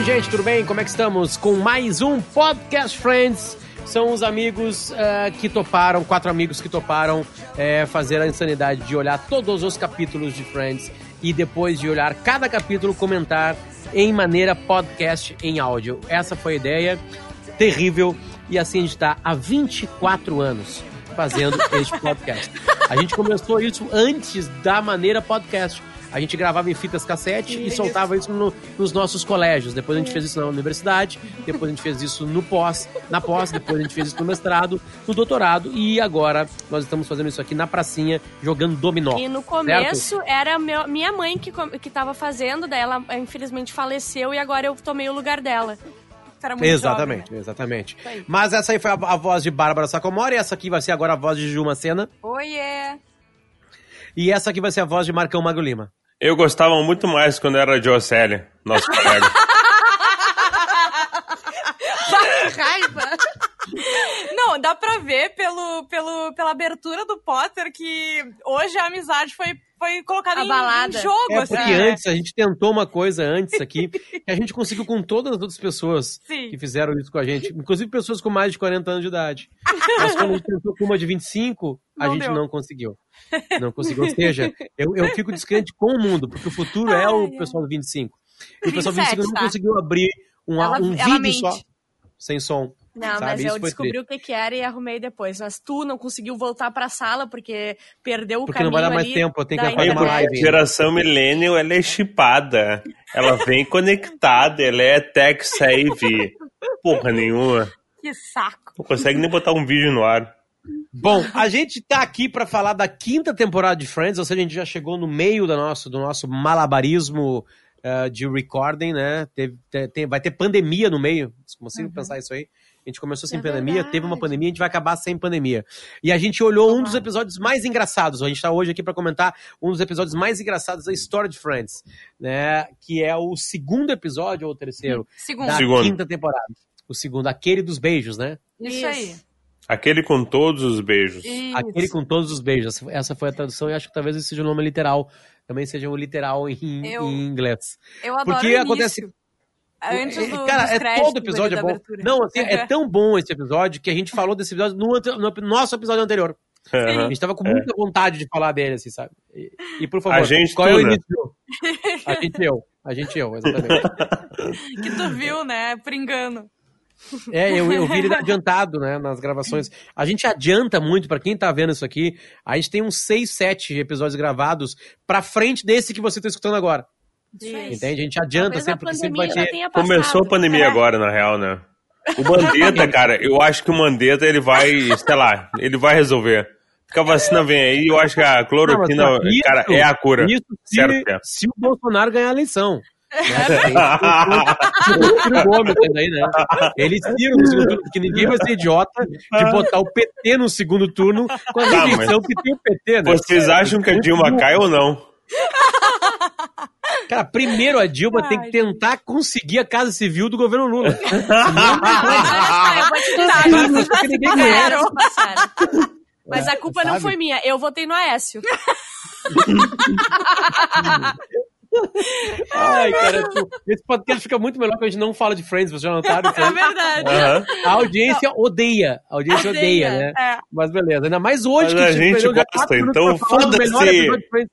Oi, gente, tudo bem? Como é que estamos? Com mais um Podcast Friends. São os amigos uh, que toparam, quatro amigos que toparam uh, fazer a insanidade de olhar todos os capítulos de Friends e depois de olhar cada capítulo, comentar em maneira podcast em áudio. Essa foi a ideia. Terrível. E assim a gente está há 24 anos fazendo este podcast. A gente começou isso antes da maneira podcast. A gente gravava em fitas cassete e soltava isso no, nos nossos colégios. Depois a gente fez isso na universidade, depois a gente fez isso no pós, na pós, depois a gente fez isso no mestrado, no doutorado e agora nós estamos fazendo isso aqui na pracinha, jogando dominó. E no começo certo? era meu, minha mãe que, que tava fazendo, daí ela infelizmente faleceu e agora eu tomei o lugar dela. exatamente, jovem, né? exatamente. Mas essa aí foi a, a voz de Bárbara Sacomori, essa aqui vai ser agora a voz de Juma Sena. Oiê! E essa aqui vai ser a voz de Marcão Mago Lima. Eu gostava muito mais quando era Jocelyn, nosso colega. raiva! Não, dá pra ver pelo, pelo, pela abertura do Potter que hoje a amizade foi, foi colocada em, em, jogo. É, assim, porque né? antes, a gente tentou uma coisa antes aqui, que a gente conseguiu com todas as outras pessoas Sim. que fizeram isso com a gente, inclusive pessoas com mais de 40 anos de idade. Mas quando a gente tentou com uma de 25, a não gente deu. não conseguiu. Não conseguiu. Ou seja, eu, eu fico descrente com o mundo, porque o futuro Ai, é o pessoal do 25. E o pessoal do 25 não tá? conseguiu abrir um, ela, um vídeo mente. só, sem som. Não, sabe? mas eu descobri triste. o que, que era e arrumei depois. Mas tu não conseguiu voltar pra sala porque perdeu o porque caminho Porque não vai dar mais tempo, eu tenho que fazer uma live. A geração millennial, ela é chipada. Ela vem conectada, ela é tech save. Porra nenhuma. Que saco. Não consegue nem botar um vídeo no ar. Bom, a gente tá aqui para falar da quinta temporada de Friends, ou seja, a gente já chegou no meio do nosso, do nosso malabarismo uh, de recording, né? Teve, tem, vai ter pandemia no meio, consigo uhum. pensar isso aí. A gente começou sem é pandemia, verdade. teve uma pandemia, a gente vai acabar sem pandemia. E a gente olhou um dos episódios mais engraçados. A gente está hoje aqui para comentar um dos episódios mais engraçados da história de Friends, né? Que é o segundo episódio ou o terceiro segundo. da segundo. quinta temporada. O segundo, aquele dos beijos, né? Isso aí. Aquele com todos os beijos. Isso. Aquele com todos os beijos. Essa foi a tradução e acho que talvez esse seja o nome literal. Também seja um literal em, eu, em inglês. Eu adoro Porque acontece. Antes é, do, Cara, é todo episódio é bom. Não, assim, é tão bom esse episódio que a gente falou desse episódio no, no nosso episódio anterior. A gente tava com muita vontade de falar dele, assim, sabe? E, e por favor, a gente qual tu, é o né? início? A gente eu. A gente eu, exatamente. que tu viu, né? Por engano. É, eu, eu vi ele adiantado, né, nas gravações. A gente adianta muito, para quem tá vendo isso aqui, a gente tem uns 6, 7 episódios gravados pra frente desse que você tá escutando agora. Isso. Entende? A gente adianta Talvez sempre, porque sempre vai ter... Começou a pandemia É. agora, na real, né? O Mandetta, cara, eu acho que o Mandetta, ele vai, sei lá, ele vai resolver. Porque a vacina vem aí, eu acho que a cloroquina, Não, mas isso- cara, é a cura. Isso se, Certo, se o Bolsonaro ganhar a eleição. Né? O Ciro Gomes aí, né? Eles tiram no segundo turno, porque ninguém vai ser idiota de botar o PT no segundo turno com a Tá, rejeição que tem o PT, né? Vocês acham que a Dilma cai ou não? Cara, primeiro a Dilma tem que tentar conseguir a Casa Civil do governo Lula. Ah, eu vou te dar, Sim, agora mas a culpa não foi minha, eu votei no Aécio. Ai, cara, tipo, esse podcast fica muito melhor quando a gente não fala de Friends, vocês já notaram? aí? É verdade. Aham. A audiência odeia. A audiência odeia, né? É. Mas beleza. Ainda mais hoje Mas que a gente gosta, então foda-se.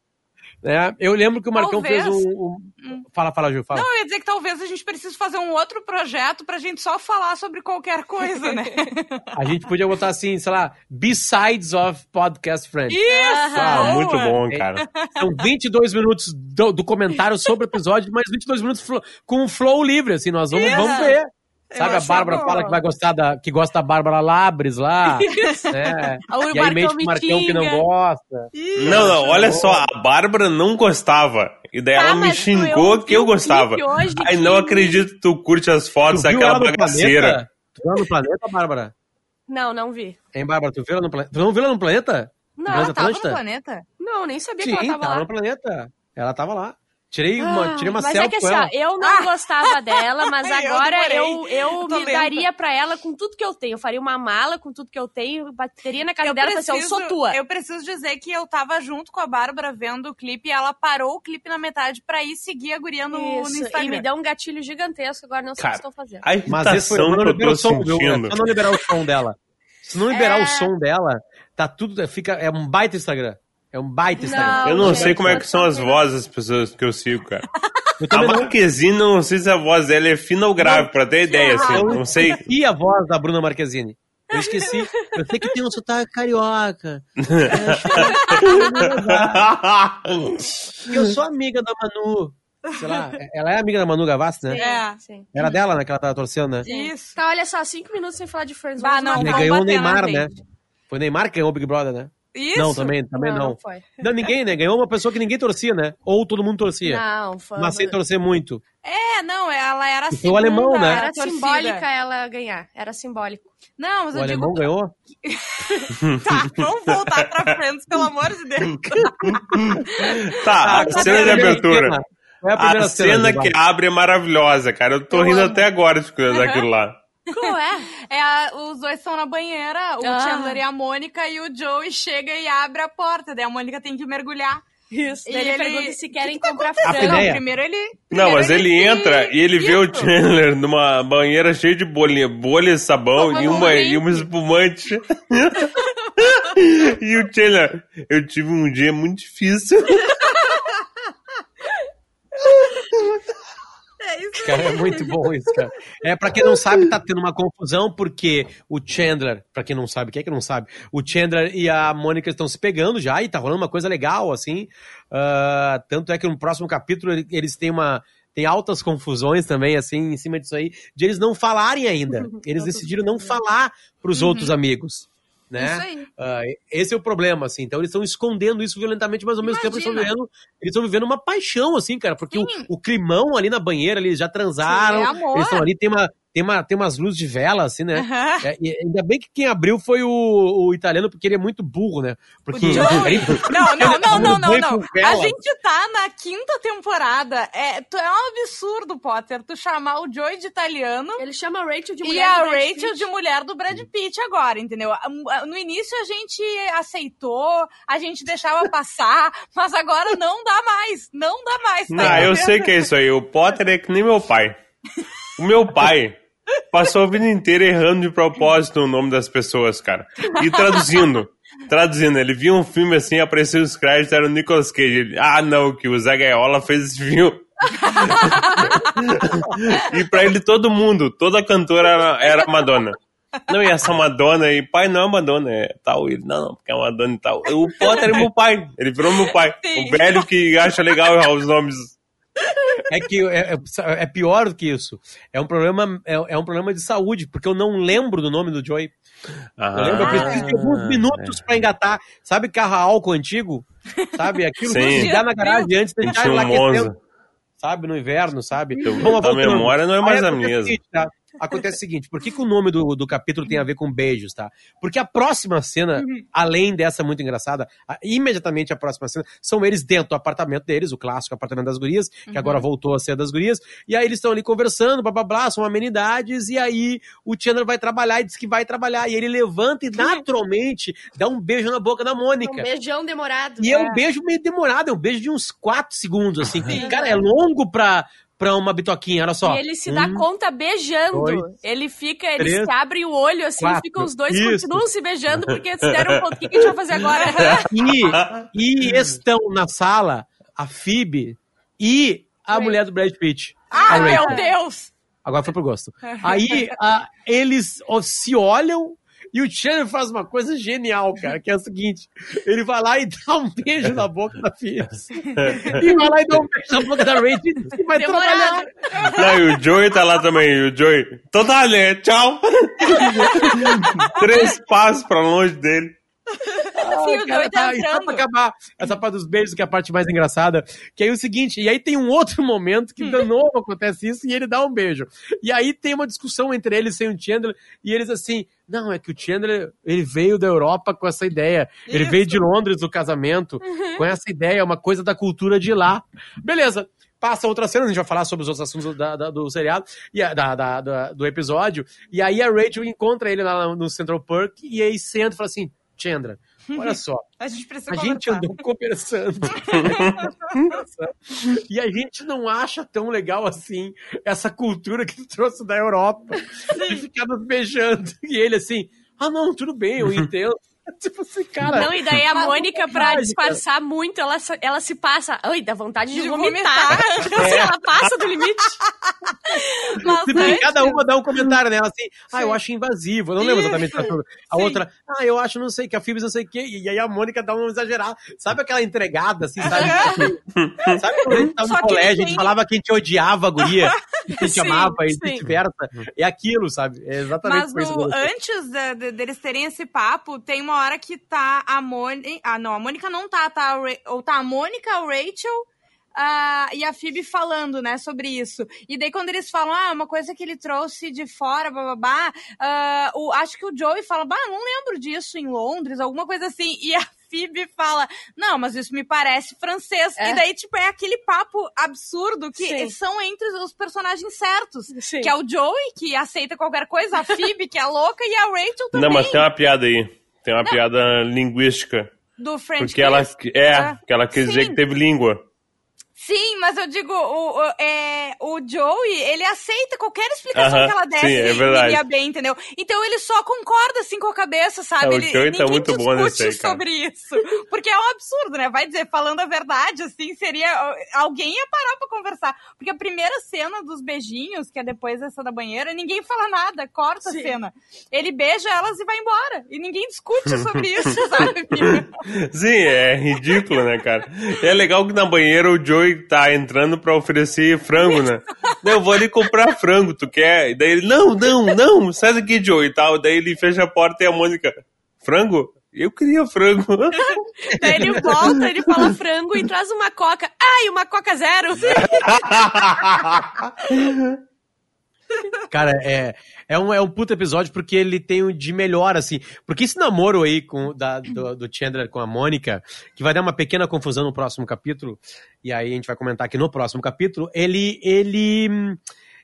Né? Eu lembro que o Marcão Talvez. fez um, um- Fala, fala, Ju, fala. Não, eu ia dizer que talvez a gente precise fazer um outro projeto pra gente só falar sobre qualquer coisa, né? A gente podia botar assim, sei lá, Besides of Podcast Friends. Isso! Ah, muito bom, cara. São 22 minutos do, do comentário sobre o episódio, mais 22 minutos com o flow livre, assim, nós vamos, Isso. vamos ver. Sabe, a acho Bárbara bom. fala que vai gostar da, que gosta da Bárbara Labres lá. Né? E aí mente o Marcão que não gosta. Não, não, olha só, a Bárbara não gostava. E daí Tá, ela me xingou eu que eu gostava. hoje Ai, não acredito que tu curte as fotos Tu daquela ela no bagaceira. planeta? Tu viu ela no planeta, Bárbara? Não, não vi. Hein, Bárbara, tu viu ela no planeta? Tu não viu ela no planeta? Não, Planeta Ela tava no planeta? Não, nem sabia Sim, que ela tava tava lá. no planeta. Ela tava lá. Tirei uma, tirei uma mas selfie é que assim, ó, eu não gostava dela, mas eu agora eu, eu, Tô me lenta. daria pra ela com tudo que eu tenho. Eu faria uma mala com tudo que eu tenho, bateria na casa dela e assim, eu sou tua. Eu preciso dizer que eu tava junto com a Bárbara vendo o clipe e ela parou o clipe na metade pra ir seguir a guria no, no Instagram. e me deu um gatilho gigantesco, agora não sei o Cara, que estou fazendo. A Mas esse foi não que eu o som? É só não liberar o som dela. Se não liberar É. o som dela, tá tudo. Fica, é um baita Instagram. É um baita Instagram. Não, Eu não gente, sei como é que são as vozes das pessoas que eu sigo, cara. Eu A não. Marquezine, não sei se a voz dela é fina ou grave, pra ter ideia, assim. Eu Não sei. esqueci a voz da Bruna Marquezine. Eu esqueci. Eu sei que tem um sotaque carioca. Eu sou amiga da Manu. Sei lá, ela é amiga da Manu Gavassi, né? É. Sim. Era dela, né? Que ela tava torcendo, né? Isso. Tá, olha só, cinco minutos sem falar de Friends. Bah, não, vamos ganhou o Neymar, né? Foi o Neymar que ganhou o Big Brother, né? Isso. Não, também, também não, não. não foi. Não, ninguém, né? Ganhou uma pessoa que ninguém torcia, né? Ou todo mundo torcia. Não, foi. Mas sem torcer muito. É, não, ela era foi o alemão, segunda né? Era simbólica ela ganhar. Era simbólico. Não, mas O eu alemão digo... ganhou? Tá, vamos voltar pra Friends, pelo amor de Deus. Tá, a cena de abertura. É a A cena cena? que abre é maravilhosa, cara. Eu tô Eu rindo amo. até agora de coisa daquilo lá. Qual é? É, a- os dois estão na banheira, o Ah. Chandler e a Mônica, e o Joey chega e abre a porta. Daí a Mônica tem que mergulhar. Isso. E ele, ele- pergunta se querem tá comprar frango. Não, primeiro ele. Não, primeiro mas ele se- entra e ele vê o. Chandler numa banheira cheia de bolha, bolha de sabão e uma, um e uma espumante. e o Chandler, eu tive um dia muito difícil. isso. Cara, é muito bom isso, cara. É, pra quem não sabe, tá tendo uma confusão, porque o Chandler, pra quem não sabe, quem é que não sabe? O Chandler e a Mônica estão se pegando já e tá rolando uma coisa legal, assim. Ah, tanto é que no próximo capítulo ele- eles têm uma. Tem altas confusões também, assim, em cima disso aí, de eles não falarem ainda. Eles decidiram não falar pros outros amigos. Né? Ah, esse é o problema, assim. Então eles estão escondendo isso violentamente, mas ao mesmo tempo eles estão Imagina. vivendo, eles estão vivendo uma paixão, assim, cara. Porque o, o climão ali na banheira, eles já transaram. Sim, é eles estão ali, tem uma, tem, uma, tem umas luzes de vela, assim, né? Aham. É, e ainda bem que quem abriu foi o, o italiano, porque ele é muito burro, né? Porque. O Joey. Não, não, não, não, não, não. vela. A gente tá na quinta temporada. É, tu- é um absurdo, Potter, tu chamar o Joey de italiano Ele chama a Rachel de e mulher a do Brad Rachel de mulher do Brad Pitt agora, entendeu? A- No início a gente aceitou, a gente deixava passar, mas agora não dá mais. Não dá mais. tá Não, eu sei que é isso aí. O Potter é que nem meu pai. O meu pai passou a vida inteira errando de propósito o nome das pessoas, cara. E traduzindo. Traduzindo, ele via um filme assim, apareceu os créditos, era o Nicolas Cage. Ele, ah, não, que o Zé Gaiola fez esse filme. e pra ele, todo mundo, toda cantora era, era Madonna. Não, e essa Madonna aí, pai não é Madonna, é tal. Ele, não, não, porque é Madonna e tal. O Potter é meu pai, ele virou meu pai. Sim. O velho que acha legal os nomes. É que é, é- é pior do que isso. É um problema, é, é um problema de saúde, porque eu não lembro do nome do Joey. Eu lembro, eu preciso de alguns minutos pra engatar. Sabe carro a álcool antigo? Sabe? Aquilo que Sim. ligar na garagem antes de A deixar lá aquecendo. Sabe? No inverno, sabe? Tua voltando. memória não é mais a mesma. tá? Acontece o seguinte, por que, que o nome do, do capítulo tem a ver com beijos, tá? Porque a próxima cena, além dessa muito engraçada, a- imediatamente a próxima cena, são eles dentro do apartamento deles, o clássico apartamento das gurias, que agora voltou a ser das gurias, e aí eles estão ali conversando, blá blá blá, são amenidades, e aí o Chandler vai trabalhar e diz que vai trabalhar, e ele levanta e naturalmente dá um beijo na boca da Um Mônica. beijão demorado. E é um beijo meio demorado, é um beijo de uns 4 segundos, assim. cara, é longo pra, pra uma bitoquinha, olha só. E ele se dá Um, conta beijando. dois, ele fica, ele três, se abre o olho assim, quatro. ficam os dois Isso. continuam se beijando porque se deram conta. O que, a gente vai fazer agora? E, e estão na sala a Phoebe e a Ray. mulher do Brad Pitt. Ah, meu. Deus! Agora foi pro gosto. Aí a- eles ó, se olham e o Chandler faz uma coisa genial, cara, que é o seguinte: ele vai lá e dá um beijo na boca da Phoebe. e vai lá e dá um beijo na boca da Rachel e vai Demorado. trabalhar. Não, e o Joey tá lá também. O Joey, total, né? Tchau. Três passos pra longe dele. Sim, o Joey tá Ah, só pra acabar essa parte dos beijos, que é a parte mais engraçada, que aí é o seguinte, e aí tem um outro momento que de novo acontece isso e ele dá um beijo. E aí tem uma discussão entre eles e o Chandler, e eles assim, não, é que o Chandler, ele veio da Europa com essa ideia, ele Isso. veio de Londres no casamento, com essa ideia, uma coisa da cultura de lá. Beleza. Passa outra cena, a gente vai falar sobre os outros assuntos da- da- do seriado, e a- da- da- do episódio, e aí a Rachel encontra ele lá no Central Park, e aí senta e fala assim, Chandler, olha só, A gente precisa a gente andou conversando. e a gente não acha tão legal assim essa cultura que tu trouxe da Europa. De ficar nos beijando. E ele assim, ah não, tudo bem, eu entendo. tipo assim, cara. Não, e daí a Mônica, pra mágica. disfarçar muito, ela, se- ela se passa. Ai, dá vontade de, De vomitar. Assim, ela passa do limite. Mas Tipo, cada uma dá um comentário nela assim, ah, eu acho invasivo. Eu não lembro exatamente. da tudo. A Sim. outra, ah, eu acho não sei que a Phoebe não sei o quê. E aí a Mônica dá uma exagerada. Sabe aquela entregada, assim, sabe? sabe quando a gente tava Só no que colégio, a ele gente tem- falava que a gente odiava a guria, que a gente Sim, amava e vice-versa. É aquilo, sabe? É exatamente Mas no- que eu- antes de- de- deles terem esse papo, tem uma hora que tá a Mônica. Ah, não, a Mônica não tá, tá a Ra- ou tá a Mônica, a Rachel. ah, e a Phoebe falando, né, sobre isso. E daí, quando eles falam, ah, uma coisa que ele trouxe de fora, bababá, ah, o, acho que o Joey fala, bah, não lembro disso em Londres, alguma coisa assim. E a Phoebe fala, não, mas isso me parece francês. É. E daí, tipo, é aquele papo absurdo que Sim. são entre os personagens certos. Sim. Que é o Joey, que aceita qualquer coisa, a Phoebe, que é louca, e a Rachel também, Não, mas tem uma piada aí. Tem uma piada linguística. do French Porque ela, é, Ah, porque ela dizer sim. que teve língua. Sim, mas eu digo, o, o, é, o Joey, ele aceita qualquer explicação Aham, que ela desse sim, é e verdade. iria bem, entendeu? Então ele só concorda assim com a cabeça, sabe? É, o ele, Joey tá ninguém muito bom nesse discute aí, cara. sobre isso. Porque é um absurdo, né? Vai dizer, falando a verdade, assim, seria. Alguém ia parar pra conversar. Porque a primeira cena dos beijinhos, que é depois dessa da banheira, ninguém fala nada, corta Sim. a cena. Ele beija elas e vai embora. E ninguém discute sobre isso, sabe? Sim, é ridículo, né, cara? É legal que na banheira o Joey tá entrando pra oferecer frango, né? Não, eu vou ali comprar frango, tu quer? E daí ele, não, não, não, sai daqui, Joey e tal. Daí ele fecha a porta e a Mônica, frango? Eu queria frango. Daí ele volta, ele fala frango e traz uma coca. Ai, uma coca zero. Cara, é, é, um, é um puto episódio porque ele tem o de melhor, assim. Porque esse namoro aí com, da, do, do Chandler com a Mônica, que vai dar uma pequena confusão no próximo capítulo, e aí a gente vai comentar aqui no próximo capítulo, ele. ele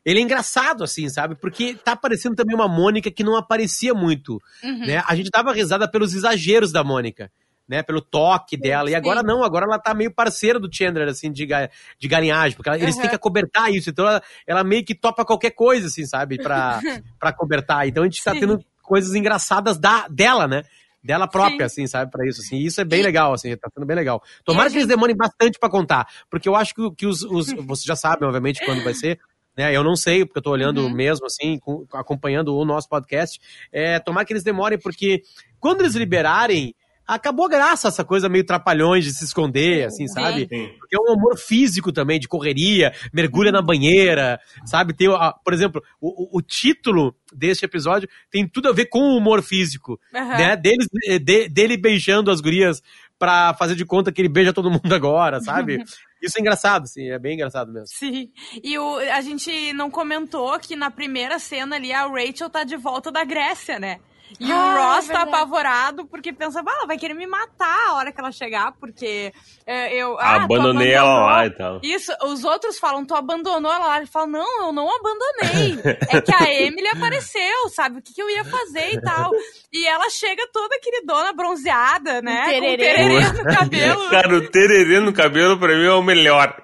ele é engraçado, assim, sabe? Porque tá aparecendo também uma Mônica que não aparecia muito, né? A gente dava risada pelos exageros da Mônica, né? Pelo toque dela. E agora não, agora ela tá meio parceira do Chandler, assim, de, ga- de galinhagem. Porque ela- eles têm que acobertar isso. Então ela, ela meio que topa qualquer coisa, assim, sabe? Pra, pra cobertar. Então a gente tá Sim. tendo coisas engraçadas da, dela, né? Dela própria, assim, sabe? Pra isso, assim. E isso é bem legal, assim. Tá sendo bem legal. Tomara que eles demorem bastante pra contar. Porque eu acho que, que os, os... Vocês já sabem, obviamente, quando vai ser. Né, eu não sei, porque eu tô olhando Uhum. mesmo, assim, com- acompanhando o nosso podcast. É, tomara que eles demorem, porque quando eles liberarem, acabou a graça essa coisa meio trapalhões de se esconder, assim, sabe? Sim. Porque é um humor físico também, de correria, mergulha na banheira, sabe? Tem, por exemplo, o, o- título deste episódio tem tudo a ver com o humor físico, Aham. né? Deles, eh, de- dele beijando as gurias pra fazer de conta que ele beija todo mundo agora, sabe? Isso é engraçado, assim, é bem engraçado mesmo. Sim. E o, a gente não comentou que na primeira cena ali a Rachel tá de volta da Grécia, né? E Ah, o Ross é tá apavorado porque pensa, bah, ela vai querer me matar a hora que ela chegar, porque é, eu. ah, Abandonei ela lá e tal. Isso, os outros falam, tu abandonou ela lá. Ele fala, não, eu não abandonei. é que a Emily apareceu, sabe? O que, que eu ia fazer e tal. E ela chega toda queridona, bronzeada, né? Um Com tererê. tererê no cabelo. Cara, o tererê no cabelo pra mim é o melhor.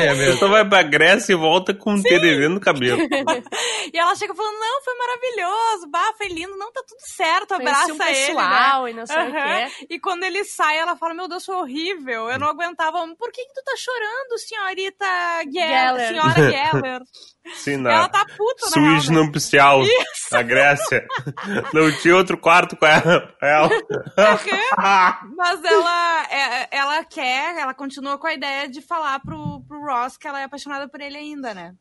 É Você só vai pra Grécia e volta com um tererê no cabelo. E ela chega falando, não, foi maravilhoso, bah, foi lindo, não, tá tudo certo, abraça um ele, né? pessoal e não sei o Aham. quê. E quando ele sai, ela fala, meu Deus, foi horrível, eu não aguentava. Por que, que tu tá chorando, senhorita Geller? Geller. Senhora Geller. Sim, ela na tá puta, né? suíte nupcial da Grécia. Não tinha outro quarto com ela. ela. Mas ela, é- ela quer, ela continua com a ideia de falar pro, pro Ross que ela é apaixonada por ele ainda, né?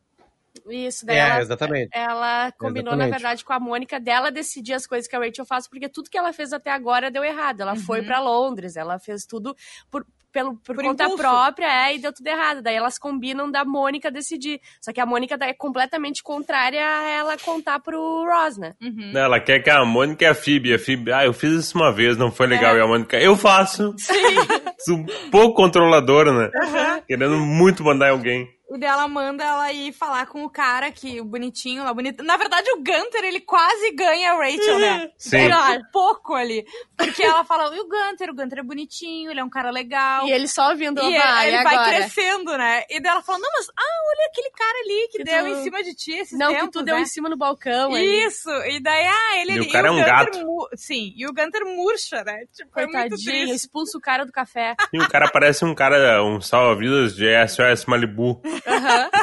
Isso, daí É, ela, exatamente. ela combinou, Exatamente. na verdade, com a Mônica dela decidir as coisas que a Rachel faz, porque tudo que ela fez até agora deu errado. Ela foi pra Londres, ela fez tudo por, pelo, por, Por conta impulso. própria, é, e deu tudo errado. Daí elas combinam da Mônica decidir. Só que a Mônica é completamente contrária a ela contar pro Ross, né? Uhum. Ela quer que a Mônica e a Phoebe. A Phoebe, ah, eu fiz isso uma vez, não foi legal. É. E a Mônica, eu faço. um pouco controladora, né? Querendo muito mandar em alguém. E daí ela manda ela ir falar com o cara que o bonitinho lá, bonito. Na verdade, o Gunter, ele quase ganha a Rachel, né? Sim. Ele, ó, pouco ali. Porque ela fala, e o Gunter? O Gunter é bonitinho, ele é um cara legal. E ele só ouvindo, E "Oba, ele e vai agora?" crescendo, né? E daí ela fala, não, mas, ah, olha aquele cara ali que, Que deu tu- em cima de ti esses Não, tempos, que tu deu né? em cima no balcão ali. Isso, e daí, ah, ele... E o cara é um Gunter gato. mu- Sim, e o Gunter murcha, né? Tipo, é muito Coitadinho, triste. expulsa o cara do café. E o cara parece um cara, um salva-vidas de SOS Malibu.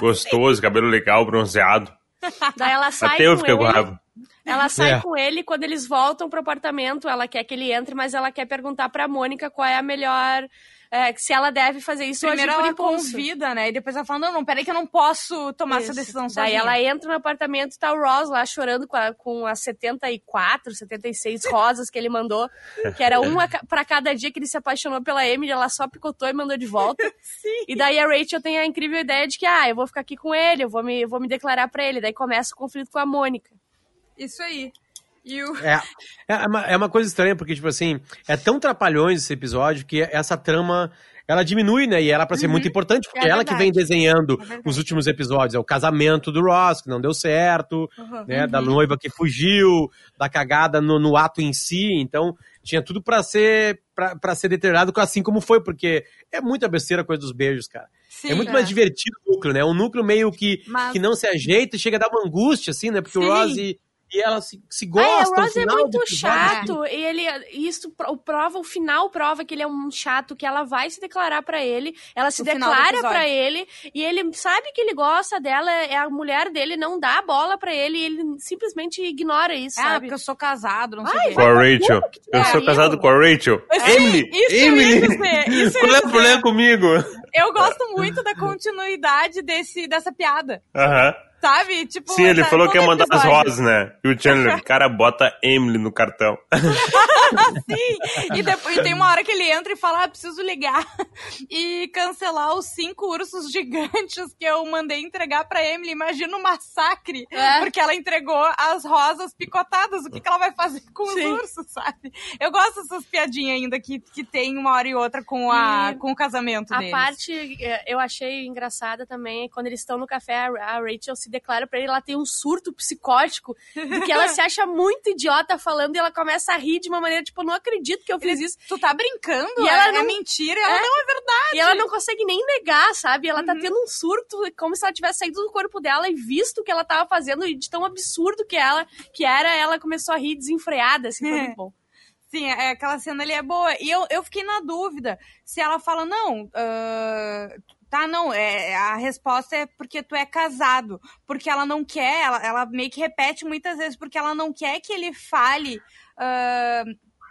Gostoso, cabelo legal, bronzeado. Daí ela sai Até eu fiquei com raiva. Ela sai É. com ele quando eles voltam pro apartamento. Ela quer que ele entre, mas ela quer perguntar pra Mônica qual é a melhor. é, se ela deve fazer isso Primeiro ou agir ela impulso. convida, né? E depois ela fala, não, não, peraí que eu não posso tomar essa Isso. decisão Daí sozinha. ela entra no apartamento e tá o Ross lá chorando com, a, com as 74, 76 rosas que ele mandou. Que era uma pra cada dia que ele se apaixonou pela Emily, ela só picotou e mandou de volta. Sim. E daí a Rachel tem a incrível ideia de que, ah, eu vou ficar aqui com ele, eu vou me, eu vou me declarar pra ele. Daí começa o conflito com a Mônica. Isso aí. O... É, é, uma, é uma coisa estranha, porque, tipo assim, é tão trapalhões esse episódio que essa trama. Ela diminui, né? E ela pra ser muito importante, porque É ela que vem desenhando É os últimos episódios. É o casamento do Ross, que não deu certo, Uhum. né? Da noiva que fugiu, da cagada no, no ato em si. Então, tinha tudo pra ser pra ser deteriorado, assim como foi, porque é muita besteira a coisa dos beijos, cara. Sim, é muito mais divertido o núcleo, né? É um núcleo meio que, Mas- que não se ajeita e chega a dar uma angústia, assim, né? Porque Sim. o Ross e, e ela se, se Ah, gostam. é, o no Ross é muito chato. E ele, isso o prova, o final prova que ele é um chato, que ela vai se declarar pra ele, ela se No declara pra ele, e ele sabe que ele gosta dela, é a mulher dele, não dá a bola pra ele, e ele simplesmente ignora isso, Ah, sabe? porque eu sou casado, não sei Ai, o quê. Com a Rachel. que Eu sou casado com a Rachel. Emily! isso Emily! isso Qual é o problema comigo? Eu gosto muito da continuidade desse, dessa piada. Aham. Sabe? Tipo, Sim, ele falou que ia mandar as rosas, né? E o Chandler, cara, bota Emily no cartão. Sim. E, depois, e tem uma hora que ele entra e fala: ah, preciso ligar e cancelar os cinco ursos gigantes que eu mandei entregar pra Emily. Imagina o massacre. É. Porque ela entregou as rosas picotadas. O que, que ela vai fazer com Sim. os ursos, sabe? Eu gosto dessas piadinhas ainda que, que tem uma hora e outra com, a, E com o casamento A deles. parte é, eu achei engraçada também, é quando eles estão no café, a a Rachel se declara pra ele, ela tem um surto psicótico, de que ela se acha muito idiota falando e ela começa a rir de uma maneira, tipo, não acredito que eu fiz isso. Tu tá brincando? E ela é, não- é mentira? Ela É. não é verdade. E ela não consegue nem negar, sabe? Ela Uhum. tá tendo um surto, como se ela tivesse saído do corpo dela e visto o que ela tava fazendo e de tão absurdo que ela que era, ela começou a rir desenfreada, assim, foi É. muito bom. Sim, é, aquela cena ali é boa. E eu, eu fiquei na dúvida se ela fala, não, ah, tá, não, é, a resposta é porque tu é casado. Porque ela não quer, ela, ela meio que repete muitas vezes, porque ela não quer que ele fale ah,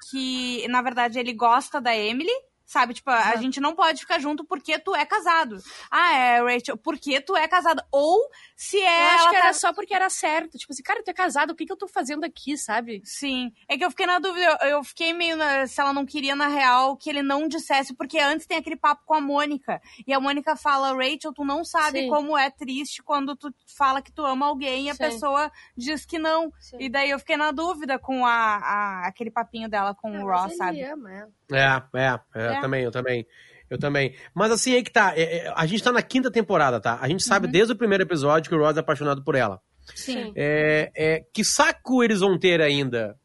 que, na verdade, ele gosta da Emily. Sabe, tipo, a Uhum. gente não pode ficar junto porque tu é casado. Ah, é, Rachel, porque tu é casada. Ou se é. eu acho ela que tá- era só porque era certo. Tipo assim, cara, tu é casado, o que, que eu tô fazendo aqui, sabe? Sim. É que eu fiquei na dúvida. Eu, eu fiquei meio na, se ela não queria, na real, que ele não dissesse, porque antes tem aquele papo com a Mônica. E a Mônica fala, Rachel, tu não sabe Sim. como é triste quando tu fala que tu ama alguém e a Sim. pessoa diz que não. Sim. E daí eu fiquei na dúvida com a, a- aquele papinho dela com o Ross, sabe? ama ela. É, é, é, É. também, eu também. Eu também. Mas assim, aí que tá. é, é, a gente tá na quinta temporada, tá? A gente sabe desde o primeiro episódio que o Ross é apaixonado por ela. Sim. É, é, que saco eles vão ter ainda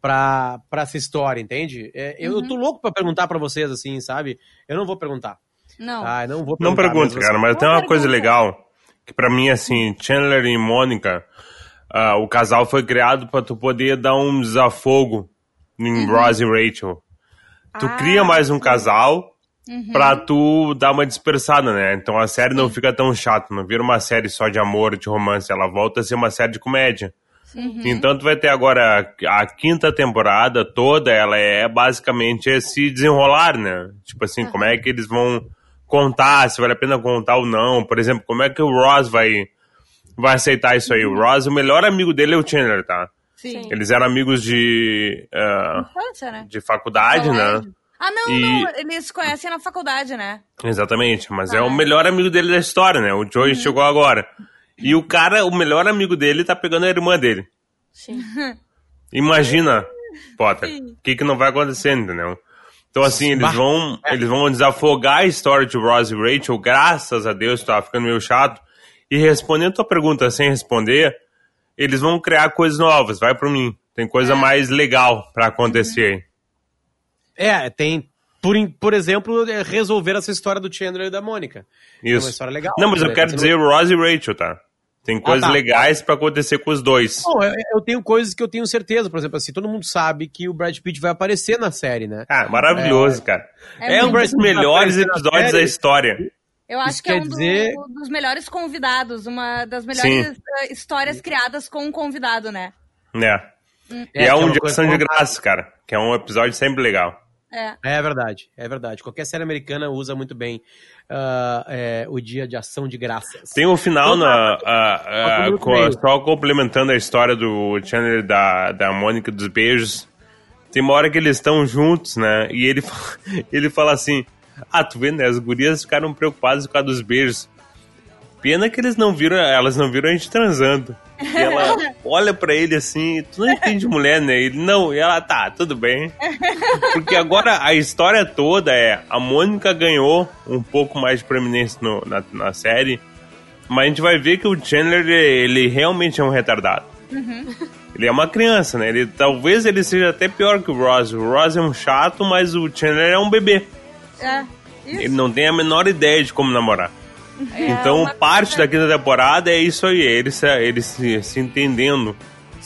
pra, pra essa história, entende? É, eu, eu tô louco pra perguntar pra vocês, assim, sabe? Eu não vou perguntar. Não. Ah, não vou Não perguntar. pergunta, mas cara, mas tem uma coisa pergunta. legal, que pra mim, assim, Chandler e Mônica, ah, o casal foi criado pra tu poder dar um desafogo em Ross e Rachel. Tu Ah, cria mais um casal Uhum. pra tu dar uma dispersada, né? Então a série não fica tão chata, não vira uma série só de amor, de romance, ela volta a ser uma série de comédia. Uhum. Então tu vai ter agora a, a quinta temporada toda, ela é basicamente esse desenrolar, né? Tipo assim, como é que eles vão contar, se vale a pena contar ou não. Por exemplo, como é que o Ross vai vai aceitar isso aí. O Ross, o melhor amigo dele é o Chandler, tá? Sim. Eles eram amigos de, ah, Infância, né? de faculdade, né? Ah, não, E- não. Eles se conhecem na faculdade, né? Exatamente, mas é o melhor amigo dele da história, né? O Joey chegou agora. E o cara, o melhor amigo dele, tá pegando a irmã dele. Sim. Imagina, Potter, o que, que não vai acontecer, entendeu? Então, assim, eles Bah. vão, eles vão desafogar a história de Ross e Rachel, graças a Deus, tava ficando meio chato. E respondendo tua pergunta sem responder, eles vão criar coisas novas, vai por mim. Tem coisa mais legal pra acontecer aí. É, tem, por, por exemplo, é, resolver essa história do Chandler e da Mônica. É uma Isso. história legal. Não, mas eu né? quero dizer Ross e Rachel, tá? Tem coisas tá. legais pra acontecer com os dois. Bom, eu, eu tenho coisas que eu tenho certeza, por exemplo, assim, todo mundo sabe que o Brad Pitt vai aparecer na série, né? Ah, maravilhoso, cara. É É, um dos melhores episódios da história. Eu acho Isso que é um do- dizer- dos melhores convidados, uma das melhores eh, histórias criadas com um convidado, né? Né? Hum. E é, que é um uma de graça, cara. Que é um episódio sempre legal. É. É verdade, é verdade. Qualquer série americana usa muito bem ah, é, o dia de ação de graças. Tem um final Então, na. ah, ah, Quatro minutos co- e meio. só complementando a história do Chandler da, da Mônica dos beijos. Tem uma hora que eles estão juntos, né? E ele, ele fala assim: Ah, tu vê, né? As gurias ficaram preocupadas por causa dos beijos. Pena que eles não viram, elas não viram a gente transando. E ela olha pra ele assim, tu não entende mulher, né? Ele, não, e ela, tá, tudo bem. Porque agora a história toda é, a Mônica ganhou um pouco mais de proeminência no- na, na série, mas a gente vai ver que o Chandler, ele realmente é um retardado. Ele é uma criança, né? Ele, talvez ele seja até pior que o Ross. O Ross é um chato, mas o Chandler é um bebê. É. Isso. Ele não tem a menor ideia de como namorar. É então, parte da quinta temporada é isso aí, eles se, eles se, se entendendo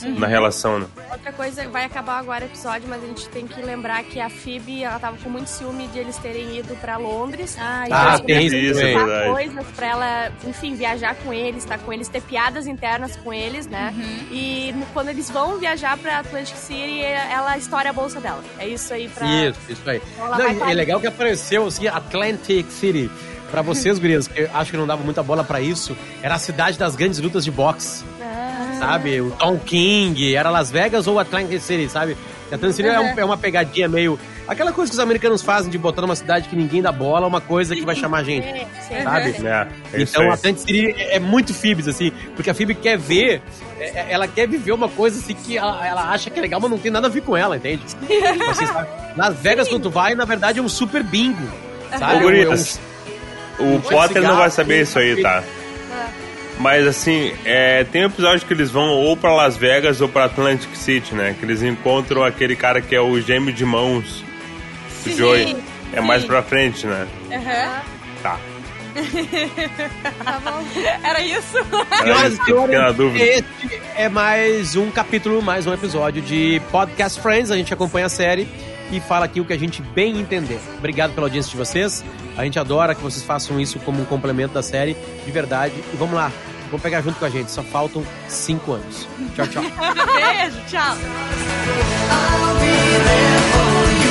na relação, né? Outra coisa, vai acabar agora o episódio, mas a gente tem que lembrar que a Phoebe, ela tava com muito ciúme de eles terem ido pra Londres. Ah, Ah, isso. tem isso Isso, é verdade. coisas pra ela, enfim, viajar com eles, estar com eles, ter piadas internas com eles, né? E no- quando eles vão viajar pra Atlantic City, ela estoura a bolsa dela. É isso aí pra. Isso, isso aí. Então Não, e tá- é legal que apareceu assim, Atlantic City. Pra vocês, gurias, que eu acho que não dava muita bola pra isso, era a cidade das grandes lutas de boxe, Ah, sabe? O Tom King, era Las Vegas ou Atlantic City, sabe? Atlantic City é, um- é uma pegadinha meio... Aquela coisa que os americanos fazem de botar numa cidade que ninguém dá bola, uma coisa que vai chamar a gente. é, sim. Sabe? É, é isso Então, aí. Atlantic City é é muito Phoebes, assim, porque a Phoebe quer ver, é- é- ela quer viver uma coisa assim que ela, ela acha que é legal, mas não tem nada a ver com ela, entende? Você sabe, Las Vegas, quando tu vai, na verdade, é um super bingo, sabe? É um- gurias, o Potter não vai saber isso aí, tá? Mas assim, é, tem um episódio que eles vão ou pra Las Vegas ou pra Atlantic City, né? Que eles encontram aquele cara que é o gêmeo de mãos do Joey. É mais pra frente, né? Aham. Tá. Tá bom. Era isso? Era isso dúvida. Este é mais um capítulo, mais um episódio de Podcast Friends. A gente acompanha a série e fala aqui o que a gente bem entender. Obrigado pela audiência de vocês. A gente adora que vocês façam isso como um complemento da série, de verdade. E vamos lá, Vamos pegar junto com a gente. Só faltam cinco anos. Tchau, tchau. Beijo, tchau. I'll be there for you.